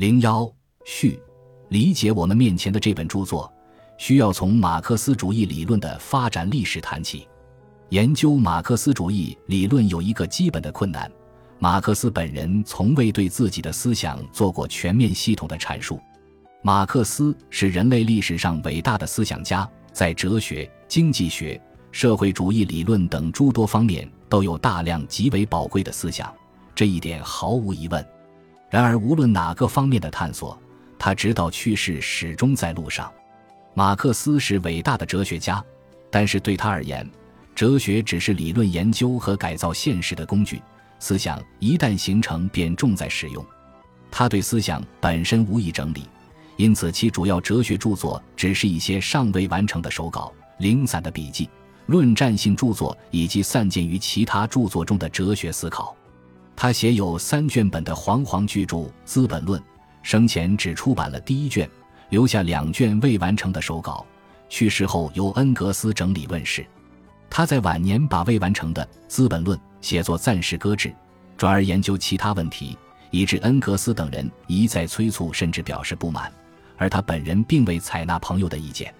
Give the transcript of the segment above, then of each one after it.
零幺序，理解我们面前的这本著作，需要从马克思主义理论的发展历史谈起。研究马克思主义理论有一个基本的困难：马克思本人从未对自己的思想做过全面系统的阐述。马克思是人类历史上伟大的思想家，在哲学、经济学、社会主义理论等诸多方面都有大量极为宝贵的思想，这一点毫无疑问。然而，无论哪个方面的探索，他直到去世始终在路上。马克思是伟大的哲学家，但是对他而言，哲学只是理论研究和改造现实的工具，思想一旦形成便重在使用。他对思想本身无意整理。因此，其主要哲学著作只是一些尚未完成的手稿、零散的笔记、论战性著作以及散见于其他著作中的哲学思考。他写有三卷本的煌煌巨著《资本论》，生前只出版了第一卷，留下两卷未完成的手稿，去世后由恩格斯整理问世。他在晚年把未完成的《资本论》写作暂时搁置，转而研究其他问题，以致恩格斯等人一再催促，甚至表示不满。而他本人并未采纳朋友的意见。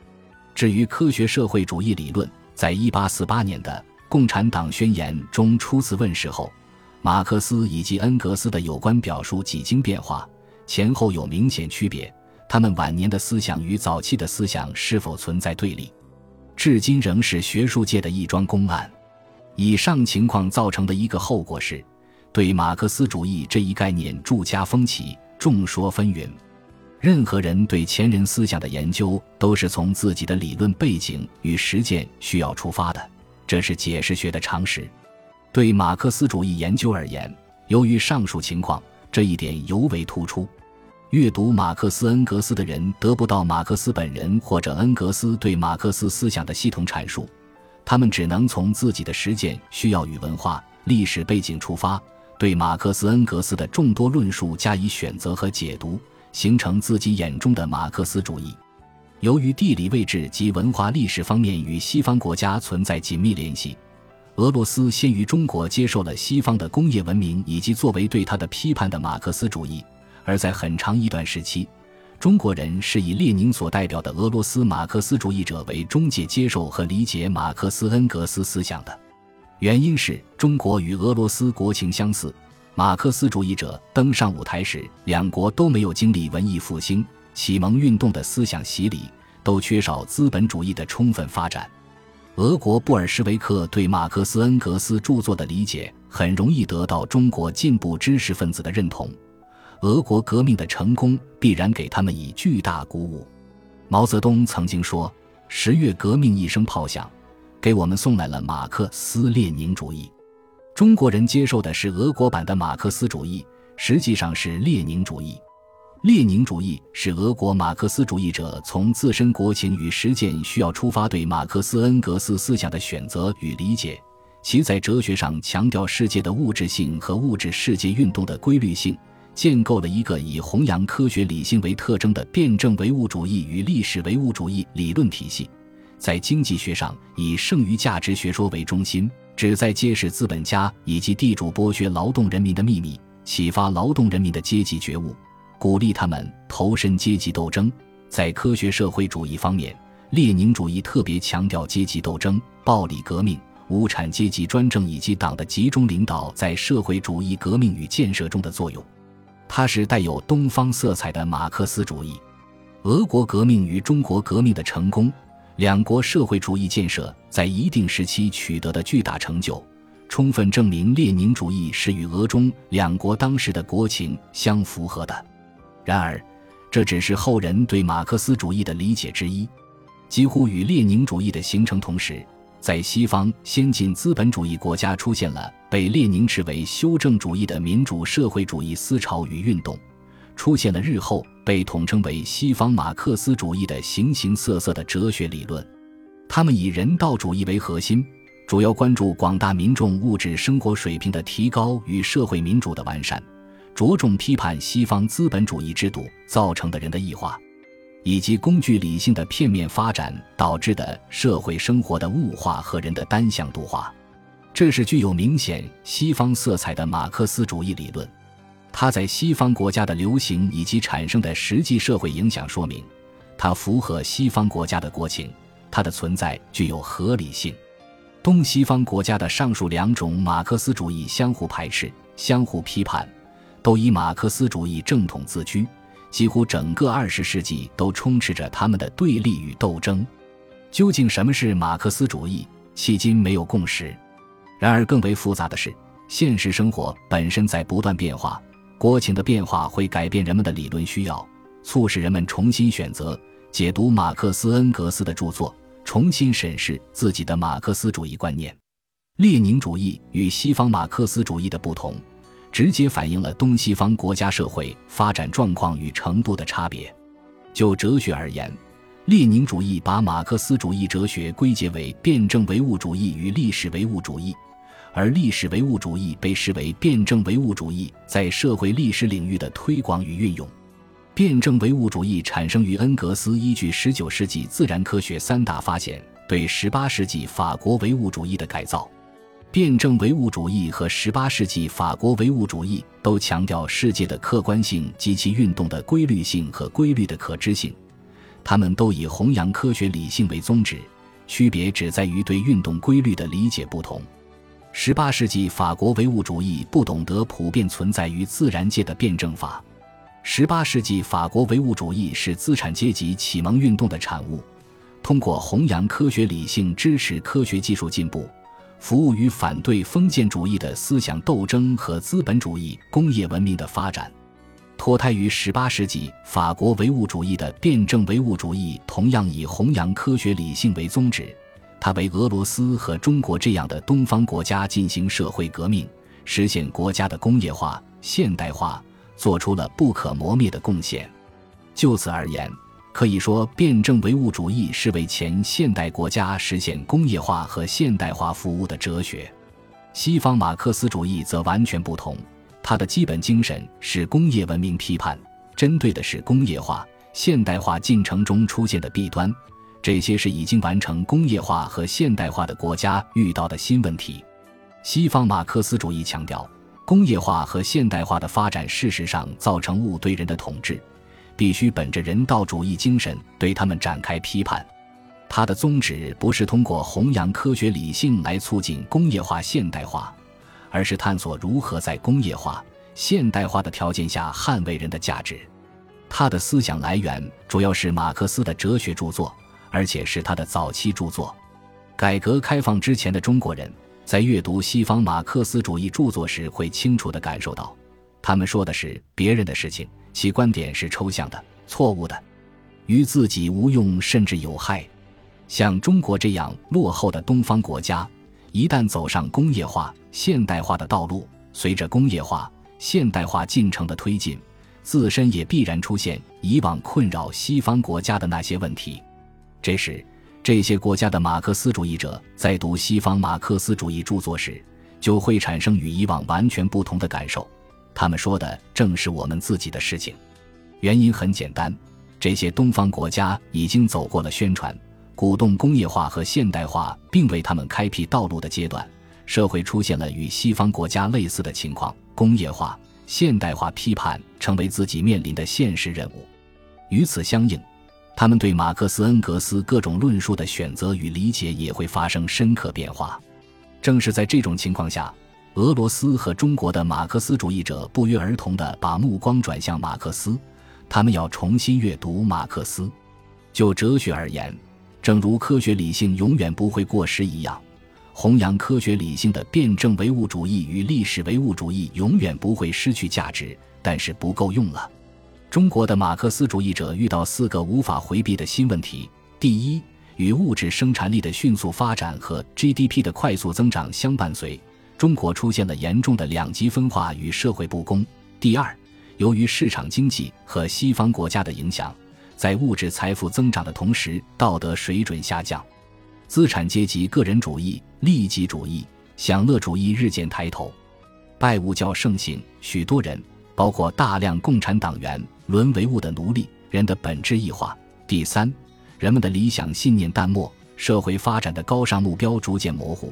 至于科学社会主义理论，在一八四八年的《共产党宣言》中初次问世后，马克思以及恩格斯的有关表述几经变化，前后有明显区别。他们晚年的思想与早期的思想是否存在对立，至今仍是学术界的一桩公案。以上情况造成的一个后果是，对马克思主义这一概念注加风起，众说纷纭。任何人对前人思想的研究，都是从自己的理论背景与实践需要出发的，这是解释学的常识。对马克思主义研究而言，由于上述情况，这一点尤为突出。阅读马克思、恩格斯的人得不到马克思本人或者恩格斯对马克思思想的系统阐述，他们只能从自己的实践需要与文化历史背景出发，对马克思、恩格斯的众多论述加以选择和解读。形成自己眼中的马克思主义。由于地理位置及文化历史方面与西方国家存在紧密联系，俄罗斯先于中国接受了西方的工业文明以及作为对他的批判的马克思主义。而在很长一段时期，中国人是以列宁所代表的俄罗斯马克思主义者为中介，接受和理解马克思恩格斯思想的。原因是中国与俄罗斯国情相似。马克思主义者登上舞台时，两国都没有经历文艺复兴、启蒙运动的思想洗礼，都缺少资本主义的充分发展。俄国布尔什维克对马克思恩格斯著作的理解，很容易得到中国进步知识分子的认同。俄国革命的成功必然给他们以巨大鼓舞。毛泽东曾经说：“十月革命一声炮响，给我们送来了马克思列宁主义。”中国人接受的是俄国版的马克思主义，实际上是列宁主义。列宁主义是俄国马克思主义者从自身国情与实践需要出发，对马克思恩格斯思想的选择与理解。其在哲学上强调世界的物质性和物质世界运动的规律性，建构了一个以弘扬科学理性为特征的辩证唯物主义与历史唯物主义理论体系。在经济学上，以剩余价值学说为中心。旨在揭示资本家以及地主剥削劳动人民的秘密，启发劳动人民的阶级觉悟，鼓励他们投身阶级斗争。在科学社会主义方面，列宁主义特别强调阶级斗争、暴力革命、无产阶级专政以及党的集中领导在社会主义革命与建设中的作用。它是带有东方色彩的马克思主义。俄国革命与中国革命的成功。两国社会主义建设在一定时期取得的巨大成就，充分证明列宁主义是与俄中两国当时的国情相符合的。然而，这只是后人对马克思主义的理解之一。几乎与列宁主义的形成同时，在西方先进资本主义国家出现了被列宁视为修正主义的民主社会主义思潮与运动。出现了日后被统称为西方马克思主义的形形色色的哲学理论，他们以人道主义为核心，主要关注广大民众物质生活水平的提高与社会民主的完善，着重批判西方资本主义制度造成的人的异化，以及工具理性的片面发展导致的社会生活的物化和人的单向度化。这是具有明显西方色彩的马克思主义理论。它在西方国家的流行以及产生的实际社会影响说明，它符合西方国家的国情，它的存在具有合理性。东西方国家的上述两种马克思主义相互排斥、相互批判，都以马克思主义正统自居，几乎整个二十世纪都充斥着他们的对立与斗争。究竟什么是马克思主义？迄今没有共识。然而，更为复杂的是，现实生活本身在不断变化，国情的变化会改变人们的理论需要，促使人们重新选择、解读马克思、恩格斯的著作，重新审视自己的马克思主义观念。列宁主义与西方马克思主义的不同，直接反映了东西方国家社会发展状况与程度的差别。就哲学而言，列宁主义把马克思主义哲学归结为辩证唯物主义与历史唯物主义。而历史唯物主义被视为辩证唯物主义在社会历史领域的推广与运用。辩证唯物主义产生于恩格斯依据19世纪自然科学三大发现对18世纪法国唯物主义的改造。辩证唯物主义和18世纪法国唯物主义都强调世界的客观性及其运动的规律性和规律的可知性，他们都以弘扬科学理性为宗旨，区别只在于对运动规律的理解不同。十八世纪法国唯物主义不懂得普遍存在于自然界的辩证法。十八世纪法国唯物主义是资产阶级启蒙运动的产物，通过弘扬科学理性、支持科学技术进步，服务于反对封建主义的思想斗争和资本主义工业文明的发展。脱胎于十八世纪法国唯物主义的辩证唯物主义，同样以弘扬科学理性为宗旨。他为俄罗斯和中国这样的东方国家进行社会革命，实现国家的工业化、现代化，做出了不可磨灭的贡献。就此而言，可以说，辩证唯物主义是为前现代国家实现工业化和现代化服务的哲学。西方马克思主义则完全不同，它的基本精神是工业文明批判，针对的是工业化、现代化进程中出现的弊端。这些是已经完成工业化和现代化的国家遇到的新问题。西方马克思主义强调，工业化和现代化的发展事实上造成物对人的统治，必须本着人道主义精神对他们展开批判。他的宗旨不是通过弘扬科学理性来促进工业化现代化，而是探索如何在工业化现代化的条件下捍卫人的价值。他的思想来源主要是马克思的哲学著作。而且是他的早期著作。改革开放之前的中国人，在阅读西方马克思主义著作时，会清楚地感受到，他们说的是别人的事情，其观点是抽象的、错误的，与自己无用甚至有害。像中国这样落后的东方国家，一旦走上工业化、现代化的道路，随着工业化、现代化进程的推进，自身也必然出现以往困扰西方国家的那些问题。这时，这些国家的马克思主义者在读西方马克思主义著作时，就会产生与以往完全不同的感受。他们说的正是我们自己的事情。原因很简单：这些东方国家已经走过了宣传、鼓动工业化和现代化，并为他们开辟道路的阶段，社会出现了与西方国家类似的情况。工业化、现代化批判成为自己面临的现实任务。与此相应。他们对马克思、恩格斯各种论述的选择与理解也会发生深刻变化。正是在这种情况下，俄罗斯和中国的马克思主义者不约而同地把目光转向马克思，他们要重新阅读马克思。就哲学而言，正如科学理性永远不会过时一样，弘扬科学理性的辩证唯物主义与历史唯物主义永远不会失去价值，但是不够用了。中国的马克思主义者遇到四个无法回避的新问题：第一，与物质生产力的迅速发展和 GDP 的快速增长相伴随，中国出现了严重的两极分化与社会不公；第二，由于市场经济和西方国家的影响，在物质财富增长的同时，道德水准下降，资产阶级个人主义、利己主义、享乐主义日渐抬头，拜物教盛行，许多人，包括大量共产党员。沦为物的奴隶，人的本质异化。第三，人们的理想信念淡漠，社会发展的高尚目标逐渐模糊，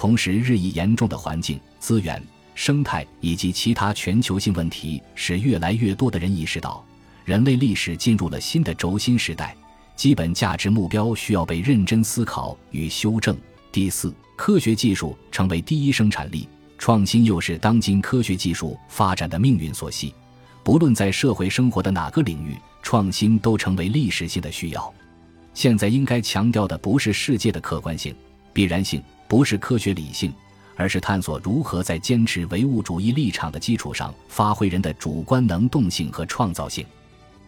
同时日益严重的环境、资源、生态以及其他全球性问题，使越来越多的人意识到，人类历史进入了新的轴心时代，基本价值目标需要被认真思考与修正。第四，科学技术成为第一生产力，创新又是当今科学技术发展的命运所系。不论在社会生活的哪个领域，创新都成为历史性的需要。现在应该强调的不是世界的客观性、必然性，不是科学理性。而是探索如何在坚持唯物主义立场的基础上，发挥人的主观能动性和创造性。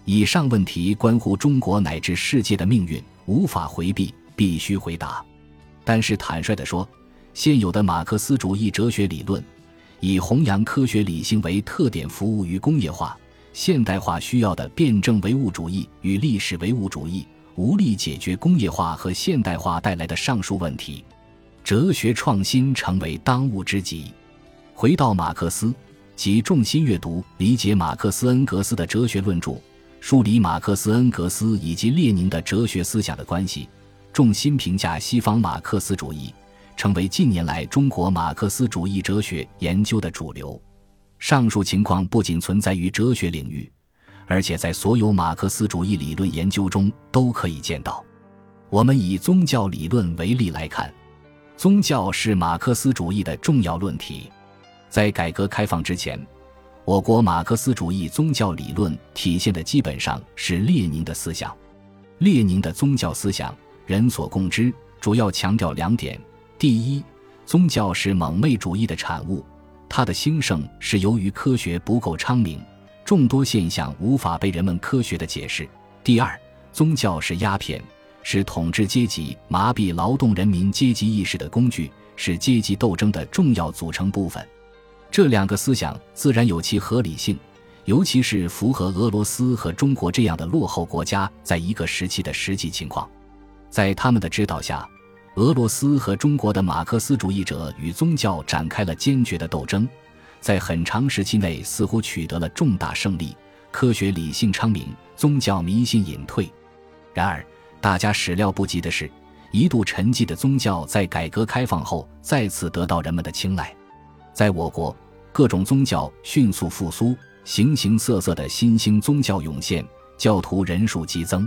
以上问题关乎中国乃至世界的命运，无法回避，必须回答。但是坦率地说，现有的马克思主义哲学理论，以弘扬科学理性为特点，服务于工业化、现代化需要的辩证唯物主义与历史唯物主义，无力解决工业化和现代化带来的上述问题。哲学创新成为当务之急。回到马克思，即重心阅读、理解马克思恩格斯的哲学论著，梳理马克思恩格斯以及列宁的哲学思想的关系，重心评价西方马克思主义，成为近年来中国马克思主义哲学研究的主流。上述情况不仅存在于哲学领域，而且在所有马克思主义理论研究中都可以见到。我们以宗教理论为例来看。宗教是马克思主义的重要论题。在改革开放之前，我国马克思主义宗教理论体现的基本上是列宁的思想。列宁的宗教思想人所共知，主要强调两点：第一，宗教是蒙昧主义的产物，它的兴盛是由于科学不够昌明，众多现象无法被人们科学的解释；第二，宗教是鸦片。是统治阶级麻痹劳动人民阶级意识的工具，是阶级斗争的重要组成部分。这两个思想自然有其合理性，尤其是符合俄罗斯和中国这样的落后国家在一个时期的实际情况。在他们的指导下，俄罗斯和中国的马克思主义者与宗教展开了坚决的斗争，在很长时期内似乎取得了重大胜利，科学理性昌明，宗教迷信隐退。然而，大家始料不及的是，一度沉寂的宗教在改革开放后再次得到人们的青睐。在我国，各种宗教迅速复苏，形形色色的新兴宗教涌现，教徒人数激增。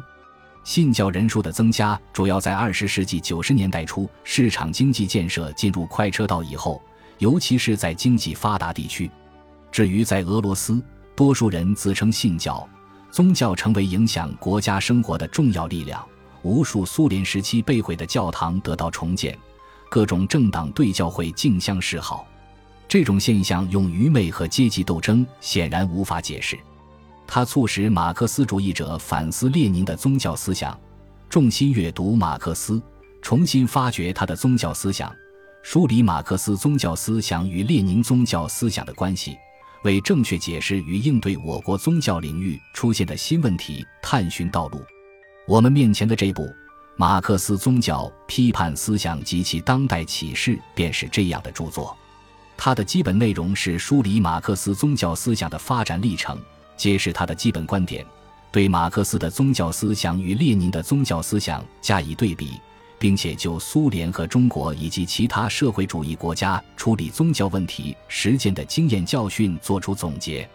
信教人数的增加主要在二十世纪九十年代初市场经济建设进入快车道以后，尤其是在经济发达地区。至于在俄罗斯，多数人自称信教，宗教成为影响国家生活的重要力量。无数苏联时期被毁的教堂得到重建，各种政党对教会竞相示好。这种现象用愚昧和阶级斗争显然无法解释。它促使马克思主义者反思列宁的宗教思想，重新阅读马克思，重新发掘他的宗教思想，梳理马克思宗教思想与列宁宗教思想的关系，为正确解释与应对我国宗教领域出现的新问题探寻道路。我们面前的这部《马克思宗教批判思想及其当代启示》便是这样的著作。它的基本内容是梳理马克思宗教思想的发展历程，揭示他的基本观点，对马克思的宗教思想与列宁的宗教思想加以对比，并且就苏联和中国以及其他社会主义国家处理宗教问题实践的经验教训作出总结。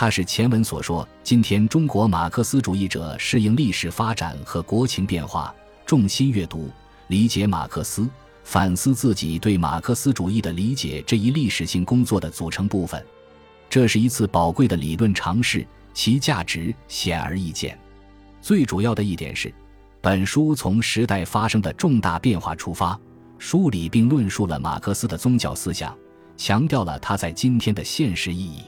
他是前文所说，今天中国马克思主义者适应历史发展和国情变化，重心阅读、理解马克思，反思自己对马克思主义的理解这一历史性工作的组成部分。这是一次宝贵的理论尝试，其价值显而易见。最主要的一点是，本书从时代发生的重大变化出发，梳理并论述了马克思的宗教思想，强调了他在今天的现实意义。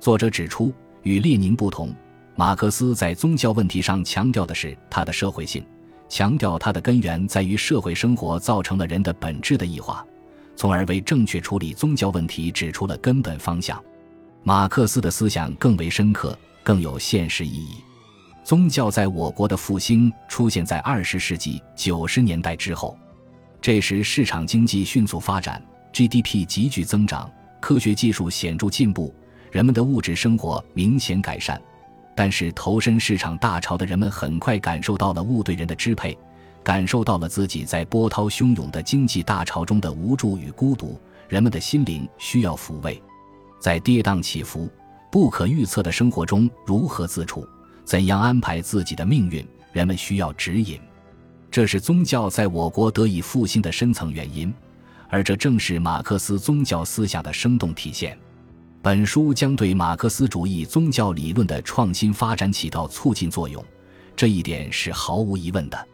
作者指出，与列宁不同，马克思在宗教问题上强调的是他的社会性，强调它的根源在于社会生活造成了人的本质的异化，从而为正确处理宗教问题指出了根本方向。马克思的思想更为深刻，更有现实意义。宗教在我国的复兴出现在二十世纪九十年代之后，这时市场经济迅速发展，GDP 急剧增长，科学技术显著进步。人们的物质生活明显改善，但是投身市场大潮的人们很快感受到了物对人的支配，感受到了自己在波涛汹涌的经济大潮中的无助与孤独。人们的心灵需要抚慰。在跌宕起伏、不可预测的生活中如何自处，怎样安排自己的命运，人们需要指引。这是宗教在我国得以复兴的深层原因，而这正是马克思宗教思想的生动体现。本书将对马克思主义宗教理论的创新发展起到促进作用，这一点是毫无疑问的。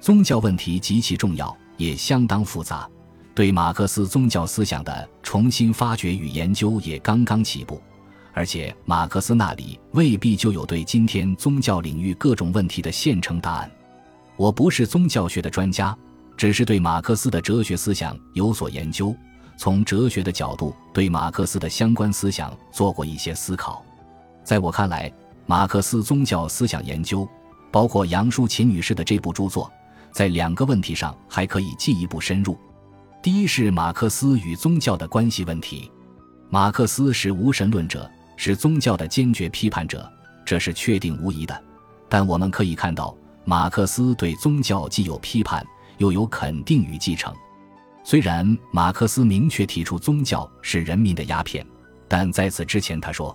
宗教问题极其重要，也相当复杂。对马克思宗教思想的重新发掘与研究也刚刚起步，而且马克思那里未必就有对今天宗教领域各种问题的现成答案。我不是宗教学的专家，只是对马克思的哲学思想有所研究，从哲学的角度对马克思的相关思想做过一些思考。在我看来，马克思宗教思想研究，包括杨淑琴女士的这部著作，在两个问题上还可以进一步深入。第一是马克思与宗教的关系问题。马克思是无神论者，是宗教的坚决批判者，这是确定无疑的。但我们可以看到，马克思对宗教既有批判，又有肯定与继承。虽然马克思明确提出宗教是人民的鸦片，但在此之前他说，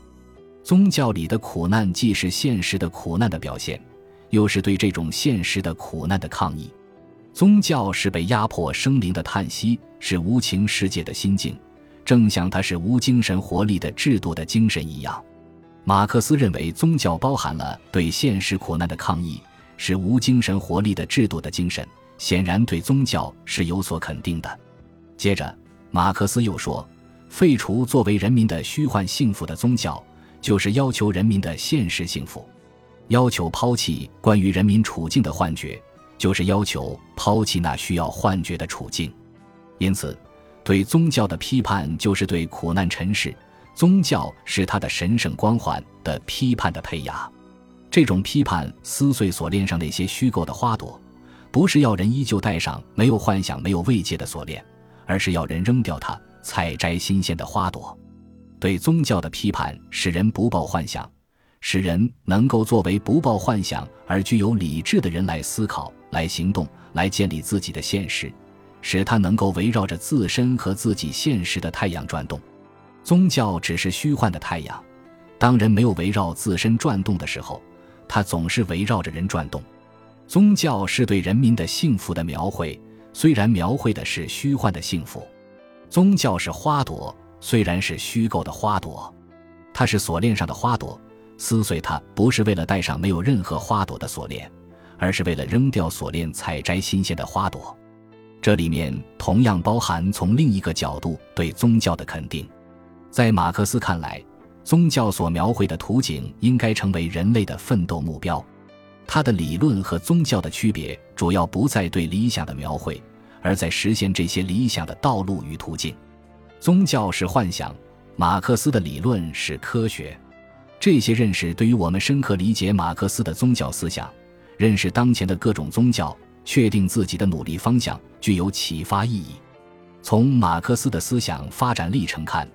宗教里的苦难既是现实的苦难的表现，又是对这种现实的苦难的抗议。宗教是被压迫生灵的叹息，是无情世界的心境，正像它是无精神活力的制度的精神一样。马克思认为，宗教包含了对现实苦难的抗议，是无精神活力的制度的精神，显然对宗教是有所肯定的。接着，马克思又说，废除作为人民的虚幻幸福的宗教，就是要求人民的现实幸福，要求抛弃关于人民处境的幻觉。就是要求抛弃那需要幻觉的处境，因此，对宗教的批判就是对苦难尘世、宗教是他的神圣光环的批判的胚芽。这种批判撕碎锁链上那些虚构的花朵，不是要人依旧戴上没有幻想、没有慰藉的锁链，而是要人扔掉它，采摘新鲜的花朵。对宗教的批判使人不抱幻想，使人能够作为不抱幻想而具有理智的人来思考。来行动，来建立自己的现实，使他能够围绕着自身和自己现实的太阳转动。宗教只是虚幻的太阳，当人没有围绕自身转动的时候，它总是围绕着人转动。宗教是对人民的幸福的描绘，虽然描绘的是虚幻的幸福。宗教是花朵，虽然是虚构的花朵，它是锁链上的花朵，撕碎它不是为了戴上没有任何花朵的锁链。而是为了扔掉锁链，采摘新鲜的花朵。这里面同样包含从另一个角度对宗教的肯定。在马克思看来，宗教所描绘的图景应该成为人类的奋斗目标。他的理论和宗教的区别主要不在对理想的描绘，而在实现这些理想的道路与途径。宗教是幻想，马克思的理论是科学。这些认识对于我们深刻理解马克思的宗教思想。认识当前的各种宗教，确定自己的努力方向，具有启发意义。从马克思的思想发展历程看，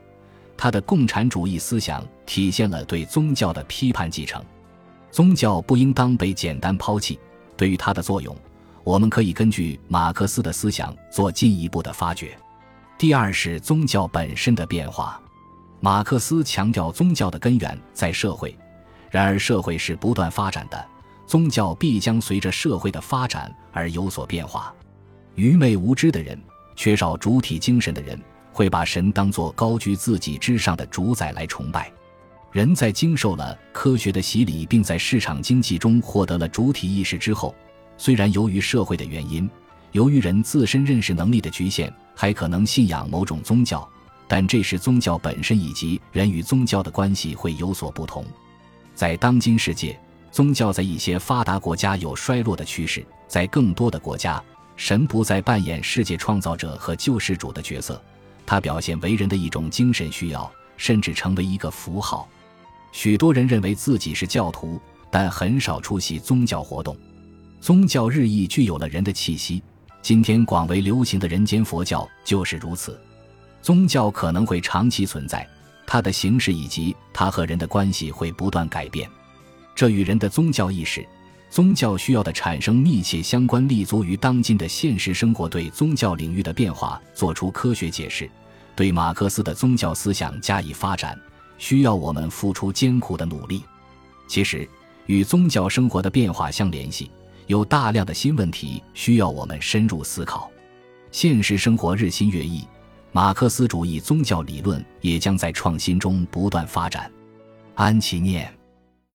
他的共产主义思想体现了对宗教的批判继承。宗教不应当被简单抛弃。对于它的作用，我们可以根据马克思的思想做进一步的发掘。第二是宗教本身的变化。马克思强调宗教的根源在社会，然而社会是不断发展的。宗教必将随着社会的发展而有所变化。愚昧无知的人，缺少主体精神的人，会把神当作高居自己之上的主宰来崇拜。人在经受了科学的洗礼，并在市场经济中获得了主体意识之后，虽然由于社会的原因，由于人自身认识能力的局限，还可能信仰某种宗教，但这时宗教本身以及人与宗教的关系会有所不同。在当今世界。宗教在一些发达国家有衰落的趋势，在更多的国家，神不再扮演世界创造者和救世主的角色，他表现为人的一种精神需要，甚至成为一个符号。许多人认为自己是教徒，但很少出席宗教活动。宗教日益具有了人的气息，今天广为流行的人间佛教就是如此。宗教可能会长期存在，它的形式以及它和人的关系会不断改变。这与人的宗教意识、宗教需要的产生密切相关，立足于当今的现实生活对宗教领域的变化做出科学解释，对马克思的宗教思想加以发展，需要我们付出艰苦的努力。其实，与宗教生活的变化相联系，有大量的新问题需要我们深入思考。现实生活日新月异，马克思主义宗教理论也将在创新中不断发展。安其念。